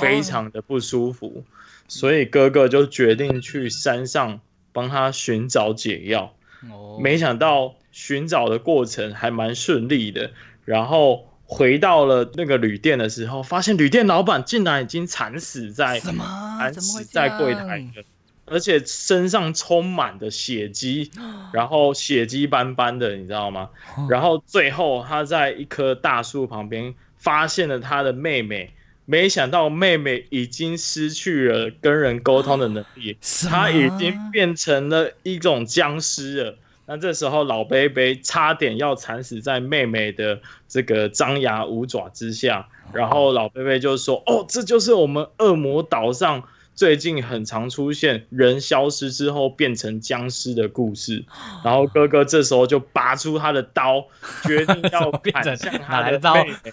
非常的不舒服，所以哥哥就决定去山上帮他寻找解药。哦没想到寻找的过程还蛮顺利的，然后回到了那个旅店的时候，发现旅店老板竟然已经惨死在什么？惨死在柜台样了，而且身上充满的血迹，[gasps] 然后血迹斑斑的，你知道吗？哦然后最后他在一棵大树旁边发现了他的妹妹。没想到妹妹已经失去了跟人沟通的能力，她已么经变成了一种僵尸了。那这时候老贝贝差点要惨死在妹妹的这个张牙舞爪之下，然后老贝贝就说：“哦，这就是我们恶魔岛上最近很常出现人消失之后变成僵尸的故事。”然后哥哥这时候就拔出他的刀，决定要 [laughs] 砍向他的刀。的妹妹，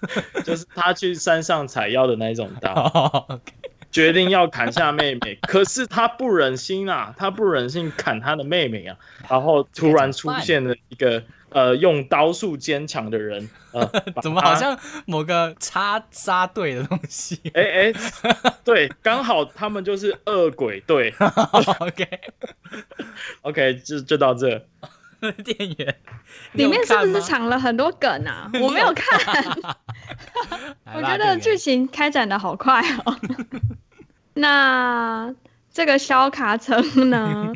[laughs] 就是他去山上采药的那种刀。哦，[laughs] OK，决定要砍下妹妹，[laughs] 可是他不忍心啊，他不忍心砍他的妹妹啊，然后突然出现了一个呃用刀术坚强的人，呃，怎么好像某个插杀队的东西？哎哎，对，刚好他们就是恶鬼队？OK，，OK，就就到这，[laughs] 店员里面是不是藏了很多梗啊？[laughs] 我没有看，[laughs] 我觉得剧情开展的好快哦。那这个肖卡城呢，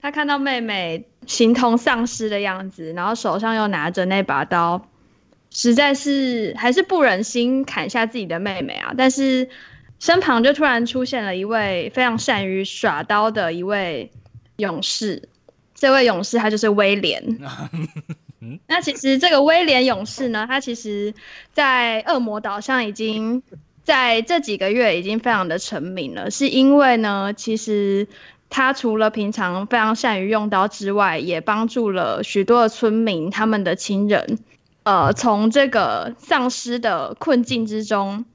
他看到妹妹形同丧尸的样子，然后手上又拿着那把刀，实在是还是不忍心砍下自己的妹妹啊。但是身旁就突然出现了一位非常善于耍刀的一位勇士，这位勇士他就是威廉。[laughs] 那其实这个威廉勇士呢，他其实在恶魔岛上已经在这几个月已经非常的成名了，是因为呢，其实他除了平常非常善于用刀之外，也帮助了许多的村民他们的亲人，呃，从这个丧尸的困境之中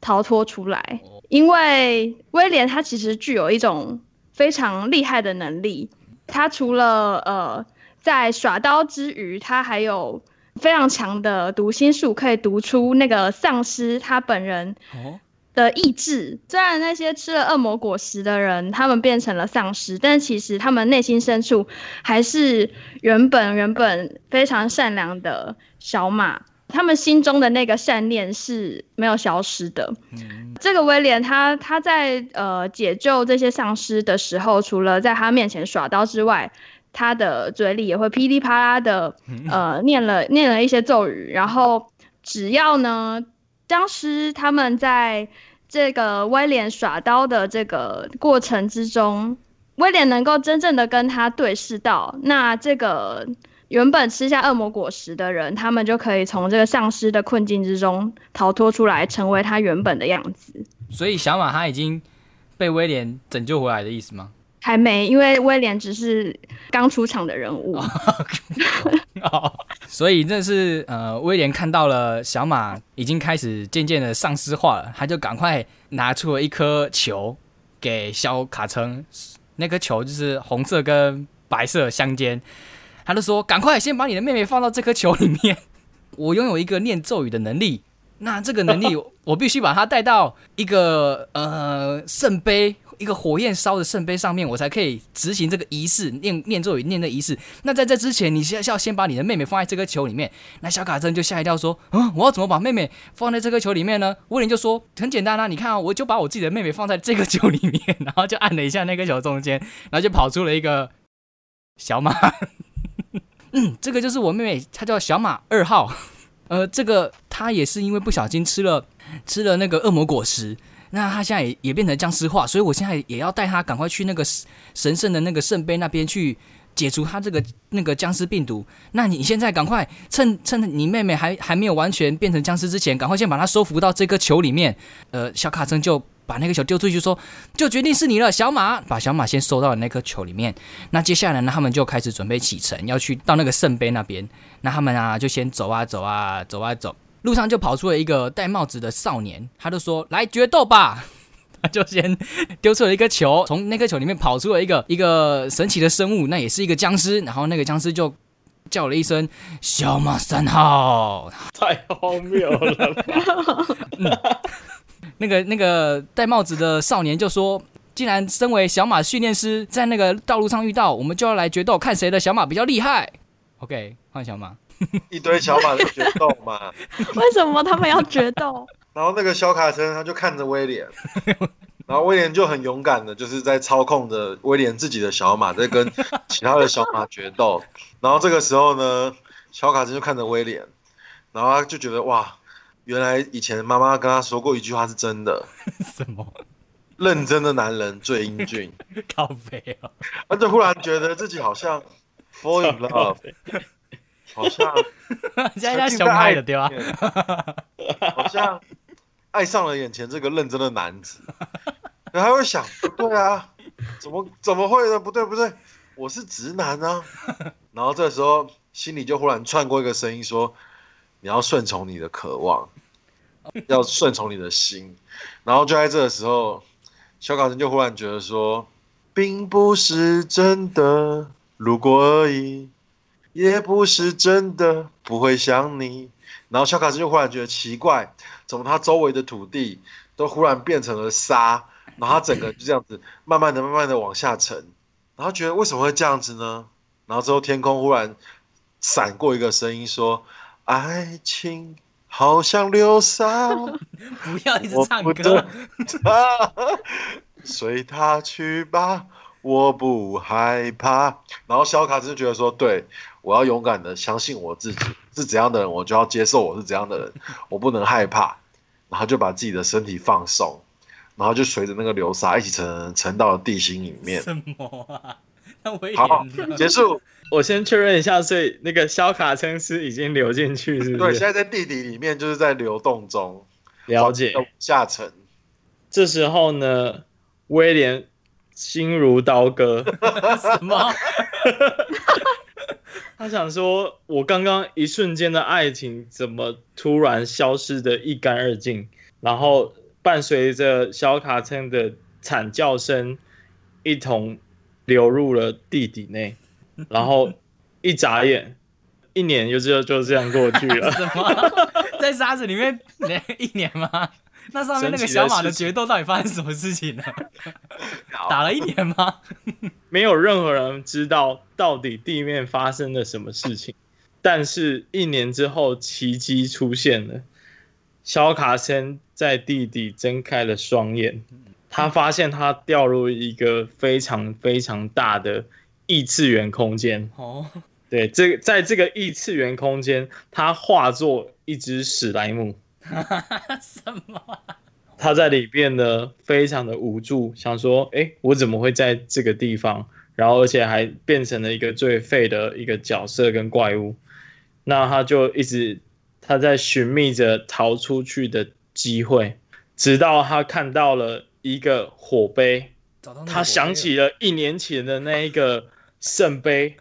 逃脱出来。因为威廉他其实具有一种非常厉害的能力，他除了呃在耍刀之余，他还有非常强的读心术，可以读出那个丧尸他本人哦，的意志。虽然那些吃了恶魔果实的人，他们变成了丧尸，但其实他们内心深处还是原本原本非常善良的小马。他们心中的那个善念是没有消失的。嗯这个威廉他他在呃解救这些丧尸的时候，除了在他面前耍刀之外，他的嘴里也会噼里啪啦的呃念了念了一些咒语，然后只要呢僵尸他们在这个威廉耍刀的这个过程之中，威廉能够真正的跟他对视到，那这个原本吃下恶魔果实的人，他们就可以从这个丧尸的困境之中逃脱出来，成为他原本的样子。所以小马他已经被威廉拯救回来的意思吗？还没，因为威廉只是刚出场的人物。哦，所以这是呃，威廉看到了小马已经开始渐渐的丧尸化了，他就赶快拿出了一颗球给小卡称，那颗球就是红色跟白色相间，他就说：“赶快先把你的妹妹放到这颗球里面。[laughs] ”我拥有一个念咒语的能力，那这个能力 [laughs] 我必须把它带到一个呃圣杯。一个火焰烧的圣杯上面，我才可以执行这个仪式，念念咒语，念的仪式。那在这之前，你先要先把你的妹妹放在这颗球里面。那小卡真就吓一跳，说：“嗯，我要怎么把妹妹放在这颗球里面呢？”威廉就说：“很简单啊，你看啊，我就把我自己的妹妹放在这个球里面，[laughs] 然后就按了一下那个球中间，然后就跑出了一个小马。[clears throat] 这个就是我妹妹，她叫小马二号。[laughs] 呃，这个她也是因为不小心吃了吃了那个恶魔果实。”那她现在也也变成僵尸化，所以我现在也要带她赶快去那个神圣的那个圣杯那边去解除他这个那个僵尸病毒。那你现在赶快趁趁你妹妹还还没有完全变成僵尸之前，赶快先把她收服到这个球里面。呃，小卡森就把那个球丢出去，说就决定是你了，小马。把小马先收到了那颗球里面。那接下来呢，他们就开始准备启程，要去到那个圣杯那边。那他们啊，就先走啊走啊走啊走。路上就跑出了一个戴帽子的少年，他就说：“来决斗吧！”他就先丢出了一个球，从那颗球里面跑出了一个一个神奇的生物，那也是一个僵尸。然后那个僵尸就叫了一声“小马三号”，太荒谬了。[laughs] 那个那个戴帽子的少年就说：“既然身为小马训练师，在那个道路上遇到，我们就要来决斗，看谁的小马比较厉害。”OK，换小马。[laughs] 一堆小马在决斗嘛？[laughs] 为什么他们要决斗？[laughs] 然后那个小卡车他就看着威廉，然后威廉就很勇敢的，就是在操控着威廉自己的小马，在跟其他的小马决斗。然后这个时候呢，小卡车就看着威廉，然后他就觉得哇，原来以前妈妈跟他说过一句话是真的。[laughs] 什么？认真的男人最英俊。[laughs] 靠背啊！他就忽然觉得自己好像 fall in [laughs] love。好像现在熊爱的对吧？好像爱上了眼前这个认真的男子，然后会想，不对啊，怎么怎么会呢？不对不对，我是直男啊。然后这时候心里就忽然窜过一个声音说：“你要顺从你的渴望，要顺从你的心。”然后就在这个时候，小卡森就忽然觉得说：“并不是真的，如果而已。”也不是真的不会想你，然后小卡斯就忽然觉得奇怪，怎么他周围的土地都忽然变成了沙，然后他整个就这样子慢慢的、慢慢的往下沉，然后觉得为什么会这样子呢？然后之后天空忽然闪过一个声音说：“爱情好像流沙，[laughs] 不要一直唱歌，[laughs] 随他去吧，我不害怕。”然后小卡斯就觉得说：“对。”我要勇敢的相信我自己是怎样的人，我就要接受我是怎样的人，我不能害怕，然后就把自己的身体放松，然后就随着那个流沙一起沉沉到了地心里面。什么啊？[laughs] 好结束。我先确认一下，所以那个小卡称是已经流进去，是不是？对，现在在地底里面，就是在流动中。了解。下沉。这时候呢，威廉心如刀割。[laughs] 什么？[laughs] 他想说：“我刚刚一瞬间的爱情，怎么突然消失的一干二净？然后伴随着小卡车的惨叫声，一同流入了地底内。[laughs] 然后一眨眼，一年就就就这样过去了。[laughs] 什么？在沙子里面连一年吗？那上面那个小马的决斗到底发生什么事情呢？[laughs] 打了一年吗？没有任何人知道到底地面发生了什么事情。但是，一年之后，奇迹出现了。小卡森在地底睁开了双眼，他发现他掉入一个非常非常大的异次元空间。哦，对，这个在这个异次元空间，他化作一只史莱姆。[laughs] 什么？他在里边呢，非常的无助，想说：哎，我怎么会在这个地方？然后，而且还变成了一个最废的一个角色跟怪物。那他就一直他在寻觅着逃出去的机会，直到他看到了一个火杯，他想起了一年前的那一个圣杯，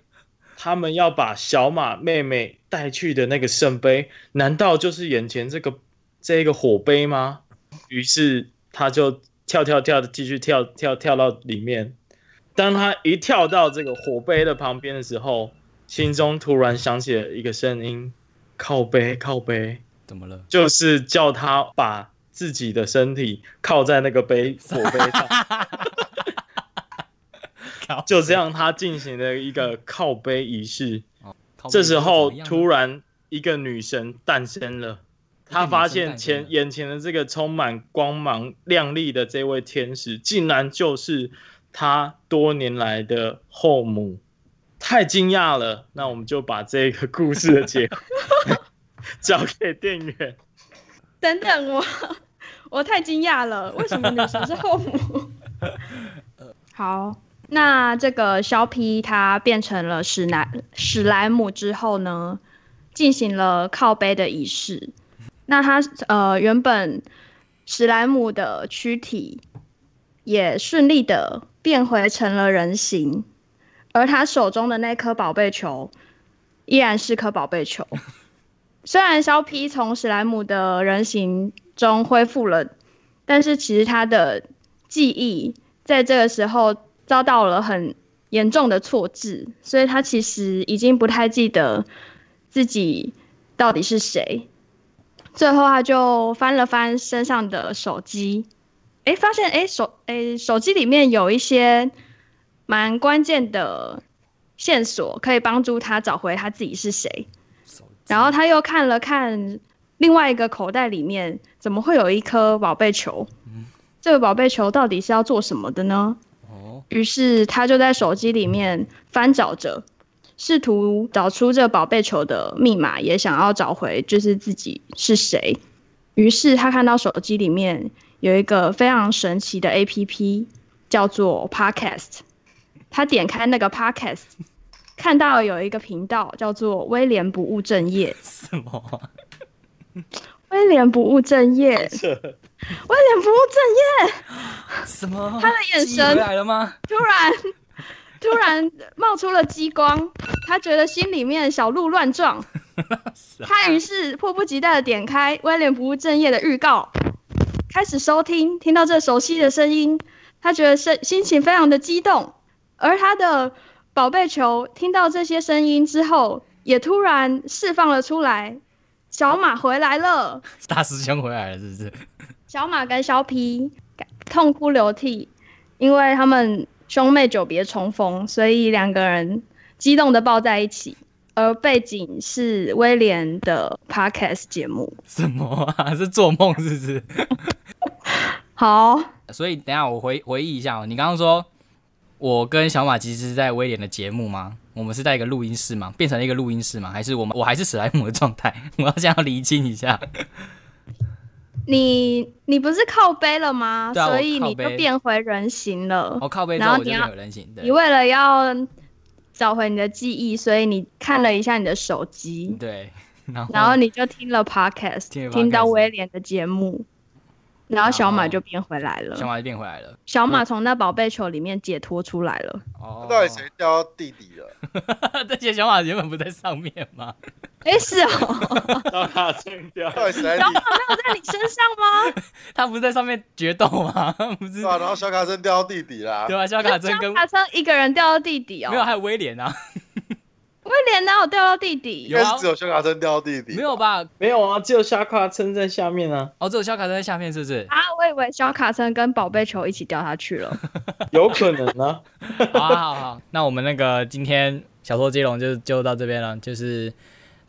他们要把小马妹妹带去的那个圣杯，难道就是眼前这个？这个火杯吗？于是他就跳跳跳的继续跳跳跳到里面。当他一跳到这个火杯的旁边的时候，心中突然响起了一个声音：“靠背靠背，怎么了？就是叫他把自己的身体靠在那个杯 [laughs] 火杯上，就这样他进行了一个靠杯仪式。靠这时候突然一个女神诞生了，她发现前眼前的这个充满光芒亮丽的这位天使，竟然就是她多年来的后母，太惊讶了。那我们就把这个故事的结果 [laughs] 交给店员。等等我，我太惊讶了，为什么女神是后母？[laughs] 好，那这个肖 P 他变成了史莱史莱姆之后呢，进行了靠背的仪式。那他呃原本史莱姆的躯体也顺利的变回成了人形，而他手中的那颗宝贝球依然是颗宝贝球。[laughs] 虽然肖 P 从史莱姆的人形中恢复了，但是其实他的记忆在这个时候遭到了很严重的挫折，所以他其实已经不太记得自己到底是谁。最后，他就翻了翻身上的手机，诶，发现诶手诶手机里面有一些蛮关键的线索，可以帮助他找回他自己是谁。然后他又看了看另外一个口袋里面，怎么会有一颗宝贝球？这个宝贝球到底是要做什么的呢？于是他就在手机里面翻找着，试图找出这个宝贝球的密码，也想要找回就是自己是谁。于是他看到手机里面有一个非常神奇的 APP，叫做 Podcast。他点开那个 Podcast，看到有一个频道叫做威廉不务正业。[laughs] 什么？威廉不务正业，[laughs] 威廉不务正业，什么？他的眼神来了吗？突然突然冒出了激光，他觉得心里面小鹿乱撞，[laughs] 他于是迫不及待的点开威廉不务正业的预告，开始收听，听到这熟悉的声音，他觉得心心情非常的激动，而他的宝贝球听到这些声音之后，也突然释放了出来，小马回来了。[laughs] 大师兄回来了，是不是？小马跟肖皮痛哭流涕，因为他们兄妹久别重逢，所以两个人激动的抱在一起。而背景是威廉的 podcast 节目。什么啊？是做梦是不是？[laughs] 好，所以等一下我回回忆一下哦，你刚刚说我跟小马其实是在威廉的节目吗？我们是在一个录音室吗？变成了一个录音室吗？还是我们我还是史莱姆的状态？[laughs] 我要这样厘清一下。你你不是靠背了吗？所以你就变回人形了。我靠背然后你要人形，对你为了要找回你的记忆，所以你看了一下你的手机，对，然后然后你就听了 podcast，听听到威廉的节目，然后小马就变回来了。小马就变回来了。小马从那宝贝球里面解脱出来了。哦，到底谁掉到地底了？[laughs] 这些小马原本不在上面吗？[laughs] 哎，是哦，[laughs] 让他冲掉。到底谁小马没有在你身上吗？他不是在上面决斗吗？不是对啊，然后小卡真掉到地底啦对。吧？小卡真跟小卡车一个人掉到地底哦。没有，还有威廉啊，威廉哪有掉到地底？应该是只有小卡森掉到地底。没有吧？没有啊，只有小卡撑在下面啊，哦，只有小卡在下面，是不是？[laughs] 啊，我以为小卡车跟宝贝球一起掉下去了。[laughs] 有可能啊。好啊好好，[laughs] 那我们那个今天小说接龙就就到这边了，就是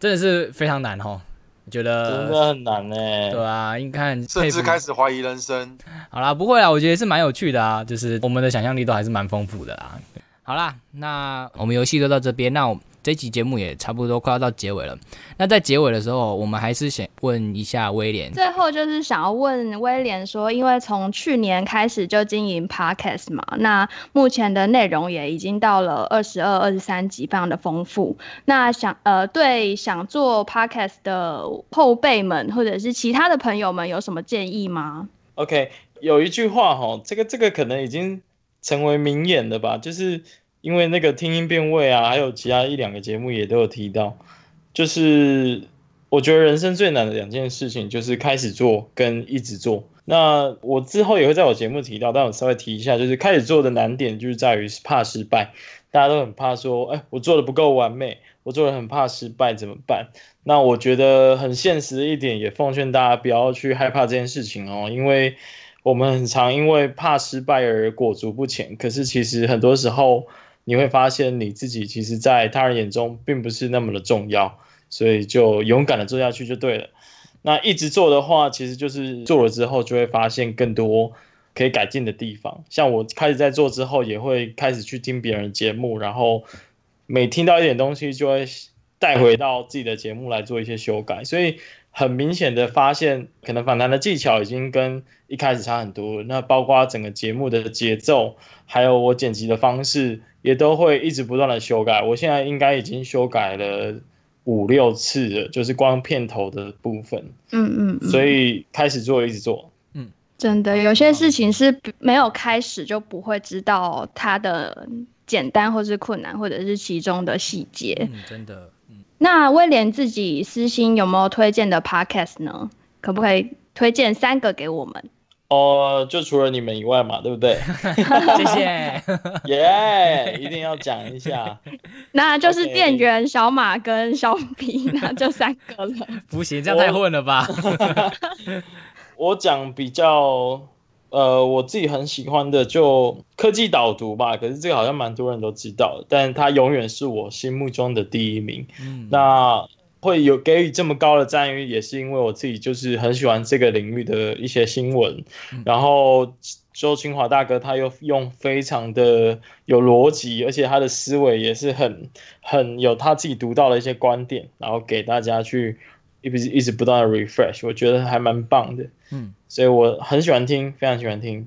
真的是非常难哦，我觉真得的很难哎、对啊，应该甚至开始怀疑人生。好啦，不会啊，我觉得是蛮有趣的啊，就是我们的想象力都还是蛮丰富的啦。好啦，那我们游戏就到这边，那我这期节目也差不多快要到结尾了。那在结尾的时候，我们还是想问一下威廉，最后就是想要问威廉说，因为从去年开始就经营 podcast 嘛，那目前的内容也已经到了二十二、二十三集，非常的丰富。那想呃，对想做 podcast 的后辈们或者是其他的朋友们有什么建议吗？OK，有一句话哈，这个这个可能已经成为名言了吧？就是因为那个听音辨位啊，还有其他一两个节目也都有提到，就是我觉得人生最难的两件事情就是开始做跟一直做。那我之后也会在我节目提到，但我稍微提一下，就是开始做的难点就是在于怕失败，大家都很怕说，哎，我做的不够完美，我做的很怕失败怎么办？那我觉得很现实的一点，也奉劝大家不要去害怕这件事情哦，因为我们很常因为怕失败而裹足不前。可是其实很多时候你会发现你自己其实，在他人眼中并不是那么的重要，所以就勇敢的做下去就对了。那一直做的话，其实就是做了之后就会发现更多可以改进的地方。像我开始在做之后，也会开始去听别人节目，然后每听到一点东西，就会带回到自己的节目来做一些修改。所以很明显的发现，可能访谈的技巧已经跟一开始差很多。那包括整个节目的节奏，还有我剪辑的方式，也都会一直不断的修改。我现在应该已经修改了。五六次了，就是光片头的部分，嗯嗯，所以开始做一直做，嗯，真的有些事情是没有开始就不会知道它的简单或是困难，或者是其中的细节，嗯，真的，嗯。那威廉自己私心有没有推荐的 podcast 呢？可不可以推荐三个给我们？哦，就除了你们以外嘛，对不对？[laughs] 谢谢，耶，[laughs] 一定要讲一下。那就是店员小马跟小皮，那就三个了。不行，这样太混了吧？[laughs] 我讲比较，呃，我自己很喜欢的就科技导读吧。可是这个好像蛮多人都知道，但它永远是我心目中的第一名。嗯，那。会有给予这么高的赞誉，也是因为我自己就是很喜欢这个领域的一些新闻。然后周清华大哥他又用非常的有逻辑，而且他的思维也是很很有他自己独到的一些观点，然后给大家去一直一直不断的 refresh，我觉得还蛮棒的。嗯，所以我很喜欢听，非常喜欢听。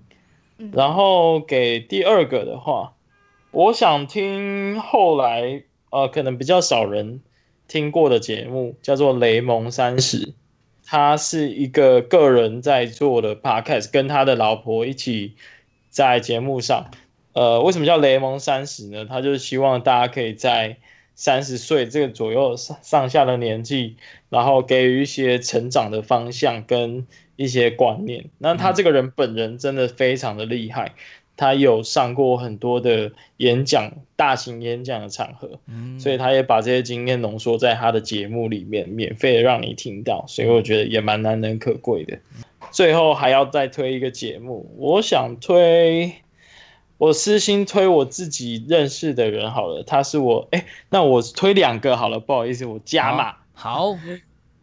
然后给第二个的话，我想听后来呃，可能比较少人。听过的节目叫做《雷蒙三十》，他是一个个人在做的 podcast，跟他的老婆一起在节目上。呃，为什么叫雷蒙三十呢？他就是希望大家可以在三十岁这个左右上上下的年纪，然后给予一些成长的方向跟一些观念。那他这个人本人真的非常的厉害。他有上过很多的演讲，大型演讲的场合，所以他也把这些经验浓缩在他的节目里面，免费的让你听到，所以我觉得也蛮难能可贵的。最后还要再推一个节目，我想推，我私心推我自己认识的人好了，他是我，哎，那我推两个好了，不好意思，我加码，好，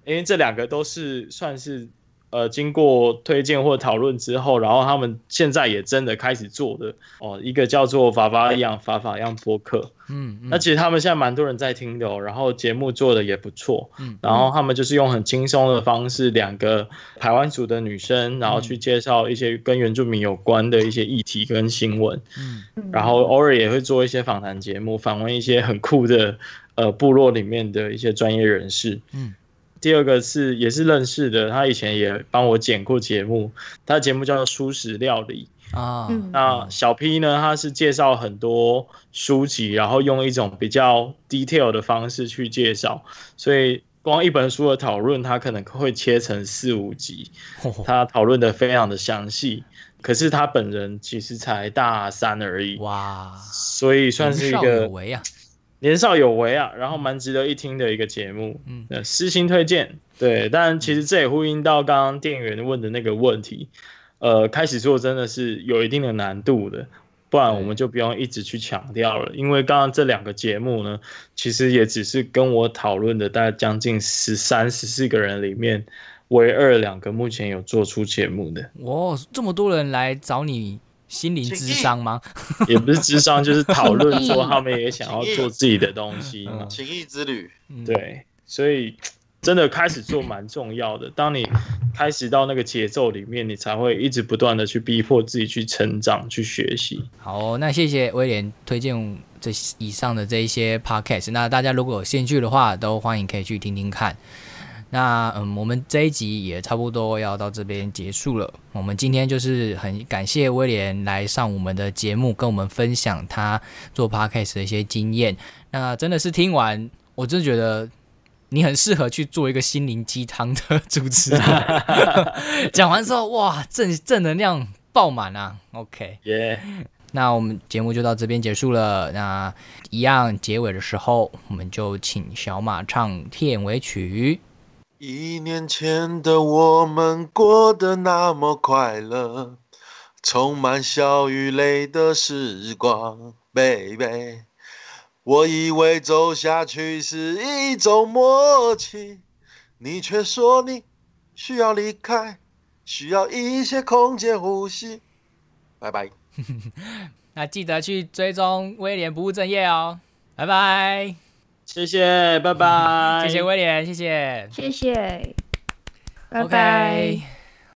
因为这两个都是算是。呃，经过推荐或讨论之后，然后他们现在也真的开始做的。哦，一个叫做法法样法法样播客，嗯，那其实他们现在蛮多人在听的哦，然后节目做的也不错，嗯，然后他们就是用很轻松的方式，两个台湾族的女生，然后去介绍一些跟原住民有关的一些议题跟新闻，嗯，然后偶尔也会做一些访谈节目，访问一些很酷的呃部落里面的一些专业人士，嗯。第二个是也是认识的，他以前也帮我剪过节目，他的节目叫做《书食料理》啊。那小 P 呢，他是介绍很多书籍，然后用一种比较 detail 的方式去介绍，所以光一本书的讨论，他可能会切成四五集，[laughs] 他讨论的非常的详细。可是他本人其实才大三而已，哇，所以算是一个。年少有为啊，然后蛮值得一听的一个节目，嗯，私心推荐。对，但其实这也呼应到刚刚店员问的那个问题，呃，开始做真的是有一定的难度的，不然我们就不用一直去强调了。因为刚刚这两个节目呢，其实也只是跟我讨论的大概将近十三、十四个人里面，唯二两个目前有做出节目的。哦，这么多人来找你。心灵智商吗？[laughs] 也不是智商，就是讨论说他们也想要做自己的东西嘛。情谊之旅，对，所以真的开始做蛮重要的。当你开始到那个节奏里面，你才会一直不断的去逼迫自己去成长、去学习。好，那谢谢威廉推荐这以上的这一些 podcast。那大家如果有兴趣的话，都欢迎可以去听听看。那嗯，我们这一集也差不多要到这边结束了。我们今天就是很感谢威廉来上我们的节目，跟我们分享他做 podcast 的一些经验。那真的是听完，我真的觉得你很适合去做一个心灵鸡汤的主持人。[laughs] 讲完之后，哇，正正能量爆满啊！OK，耶。那我们节目就到这边结束了。那一样结尾的时候，我们就请小马唱片尾曲。一年前的我们过得那么快乐，充满笑与泪的时光，baby。我以为走下去是一种默契，你却说你需要离开，需要一些空间呼吸。拜拜。[laughs] 那记得去追踪威廉不务正业哦，拜拜，谢谢，拜拜，[laughs] 谢谢威廉，谢谢，谢谢，拜拜。